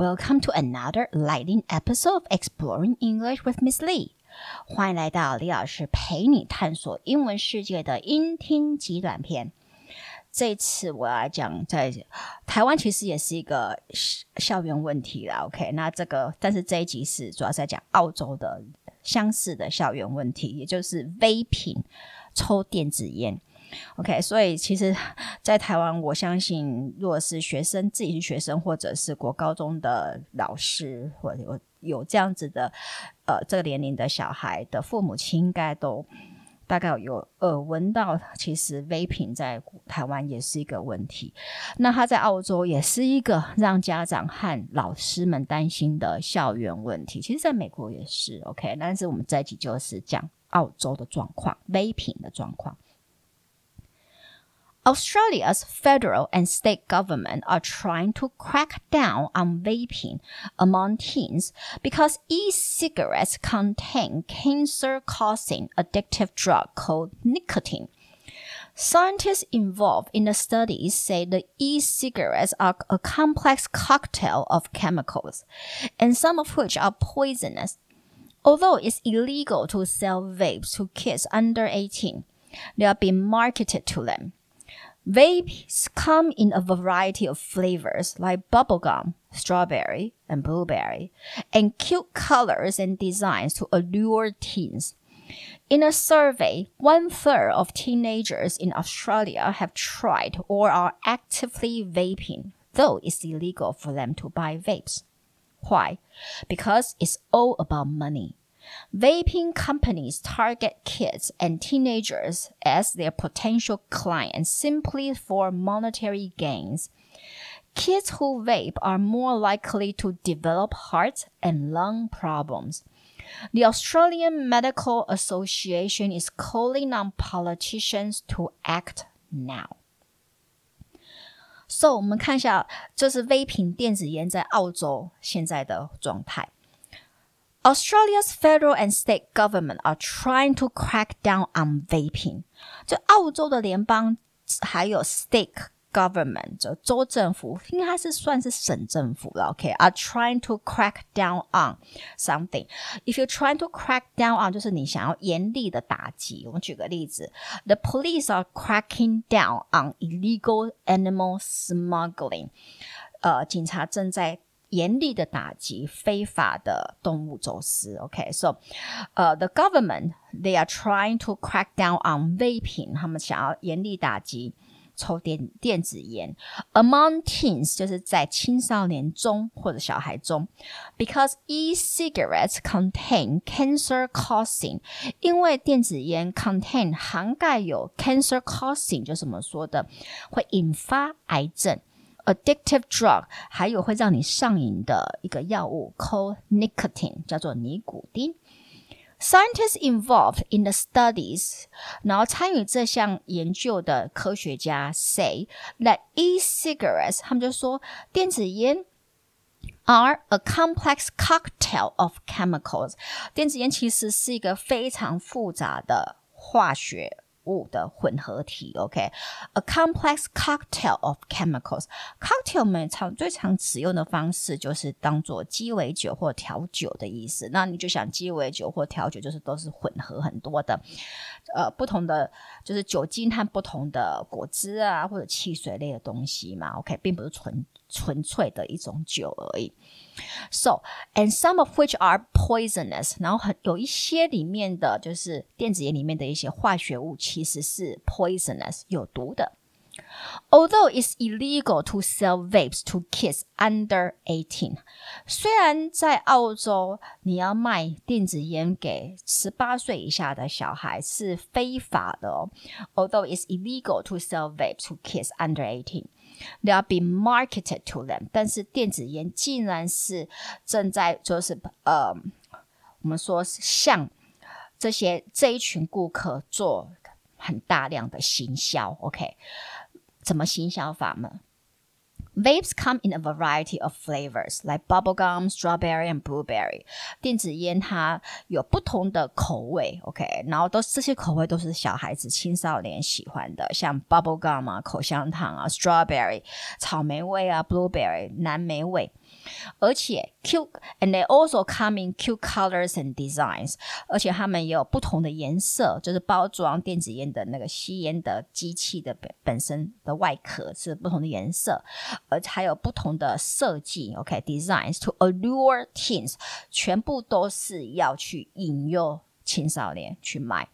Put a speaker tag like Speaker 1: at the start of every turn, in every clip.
Speaker 1: Welcome to another lightning episode of Exploring English with Miss Lee。欢迎来到李老师陪你探索英文世界的音听极短篇。这次我要讲，在台湾其实也是一个校园问题啦。OK，那这个，但是这一集是主要在讲澳洲的相似的校园问题，也就是 vaping 抽电子烟。OK，所以其实，在台湾，我相信，如果是学生自己是学生，或者是国高中的老师，或者有有这样子的呃这个年龄的小孩的父母亲，应该都大概有耳闻到，其实 vaping 在台湾也是一个问题。那他在澳洲也是一个让家长和老师们担心的校园问题。其实，在美国也是 OK，但是我们这一集就是讲澳洲的状况，vaping 的状况。Australia's federal and state government are trying to crack down on vaping among teens because e-cigarettes contain cancer-causing addictive drug called nicotine. Scientists involved in the studies say the e-cigarettes are a complex cocktail of chemicals, and some of which are poisonous. Although it's illegal to sell vapes to kids under 18, they are being marketed to them. Vapes come in a variety of flavors like bubblegum, strawberry, and blueberry, and cute colors and designs to allure teens. In a survey, one third of teenagers in Australia have tried or are actively vaping, though it's illegal for them to buy vapes. Why? Because it's all about money. Vaping companies target kids and teenagers as their potential clients simply for monetary gains. Kids who vape are more likely to develop heart and lung problems. The Australian Medical Association is calling on politicians to act now. So，我们看一下，这是 vaping 电子烟在澳洲现在的状态。Australia's federal and state government are trying to crack down on vaping。就澳洲的联邦还有 state government 就州政府，应该是算是省政府了。OK，are、okay? trying to crack down on something。If you're trying to crack down on，就是你想要严厉的打击。我们举个例子，The police are cracking down on illegal animal smuggling。呃，警察正在 严厉的打击非法的动物走私。OK，so，呃、uh,，the government they are trying to crack down on vaping，他们想要严厉打击。抽电电子烟，among teens 就是在青少年中或者小孩中，because e-cigarettes contain cancer causing，因为电子烟 contain 涵盖有 cancer causing，就是我们说的会引发癌症。 addictive drug，还有会让你上瘾的一个药物，called nicotine，叫做尼古丁。Scientists involved in the studies，然后参与这项研究的科学家 say that e-cigarettes，他们就说电子烟 are a complex cocktail of chemicals。电子烟其实是一个非常复杂的化学 物的混合体，OK，a complex cocktail of chemicals。cocktail 我们常最常使用的方式就是当做鸡尾酒或调酒的意思。那你就想鸡尾酒或调酒就是都是混合很多的，呃，不同的就是酒精和不同的果汁啊或者汽水类的东西嘛，OK，并不是纯纯粹的一种酒而已。So and some of which are poisonous，然后很有一些里面的就是电子烟里面的一些化学物其实是 poisonous 有毒的。Although it's illegal to sell vapes to kids under eighteen，虽然在澳洲你要卖电子烟给十八岁以下的小孩是非法的哦。Although it's illegal to sell vapes to kids under eighteen。they are being marketed to them。但是电子烟竟然是正在就是呃，我们说向这些这一群顾客做很大量的行销。OK， 什么行销法吗？Vapes come in a variety of flavors, like bubblegum, strawberry, and blueberry. 电子烟它有不同的口味，OK，然后都这些口味都是小孩子、青少年喜欢的，像 bubblegum 啊、口香糖啊、strawberry 草莓味啊、blueberry 蓝莓味。而且 cute and they also come in cute colors and designs，而且它们也有不同的颜色，就是包装电子烟的那个吸烟的机器的本本身的外壳是不同的颜色， 而且还有不同的设计，OK，designs to allure teens，全部都是要去引诱青少年去买。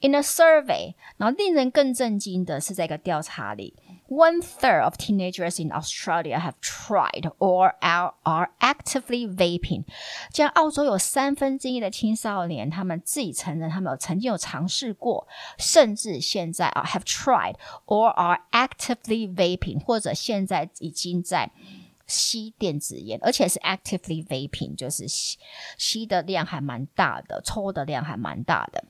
Speaker 1: In a survey，然后令人更震惊的是，在一个调查里。one third of teenagers in Australia have tried or are, are actively vaping。这样，澳洲有三分之一的青少年，他们自己承认他们有曾经有尝试过，甚至现在啊 have tried or are actively vaping，或者现在已经在吸电子烟，而且是 actively vaping，就是吸吸的量还蛮大的，抽的量还蛮大的。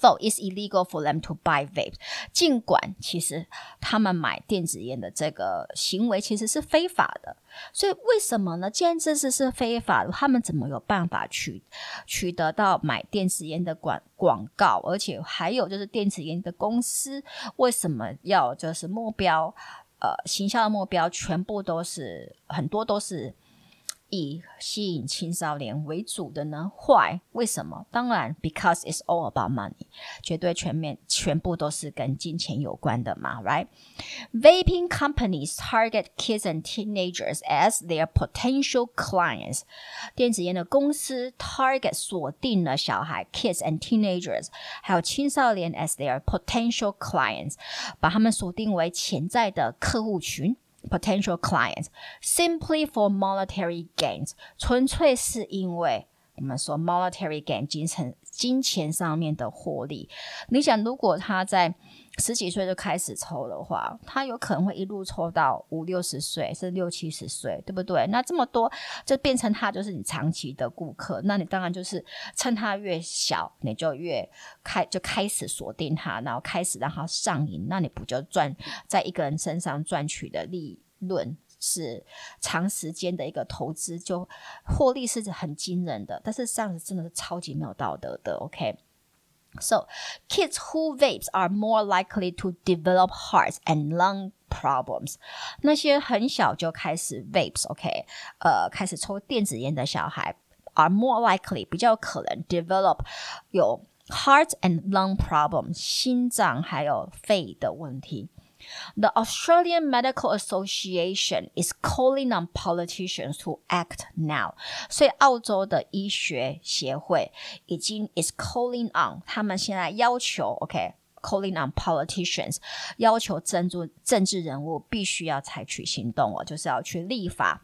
Speaker 1: 否 it's illegal for them to buy vape，尽管其实他们买电子烟的这个行为其实是非法的，所以为什么呢？既然这是是非法的，他们怎么有办法取取得到买电子烟的广广告？而且还有就是电子烟的公司为什么要就是目标呃行销的目标全部都是很多都是。以吸引青少年为主的呢？坏？为什么？当然，because it's all about money，绝对全面全部都是跟金钱有关的嘛，right？Vaping companies target kids and teenagers as their potential clients。电子烟的公司 target 锁定了小孩 kids and teenagers，还有青少年 as their potential clients，把他们锁定为潜在的客户群。 potential clients simply for monetary gains，纯粹是因为 我们说 monetary gain 金钱金钱上面的获利。你想，如果他在十几岁就开始抽的话，他有可能会一路抽到五六十岁，甚至六七十岁，对不对？那这么多就变成他就是你长期的顾客，那你当然就是趁他越小，你就越开就开始锁定他，然后开始让他上瘾，那你不就赚在一个人身上赚取的利润是长时间的一个投资，就获利是很惊人的，但是这样子真的是超级没有道德的，OK。So, kids who vapes are more likely to develop heart and lung problems. 那些很小就开始 vapes，OK，、呃，开始抽电子烟的小孩 are more likely 比较可能 develop 有 heart and lung problems，心脏还有肺的问题。the Australian Medical Association is calling on politicians to act now. 所以澳洲的医学协会已经 is calling on，他们现在要求，OK。Calling on politicians，要求政治政治人物必须要采取行动哦，就是要去立法，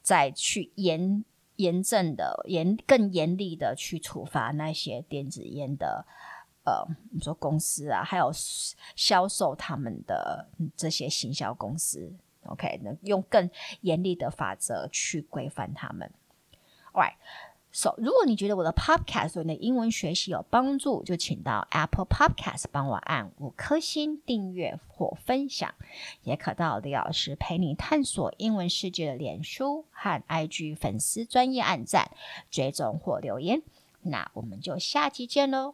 Speaker 1: 再去严严正的严更严厉的去处罚那些电子烟的 呃，你说公司啊，还有销售他们的这些行销公司，OK，能用更严厉的法则去规范他们。Alright，so 如果你觉得我的 Podcast 对你的英文学习有帮助，就请到 Apple Podcast 帮我按五颗星订阅或分享，也可到李老师陪你探索英文世界的脸书和 IG 粉丝专业按赞、追踪或留言。那我们就下期见喽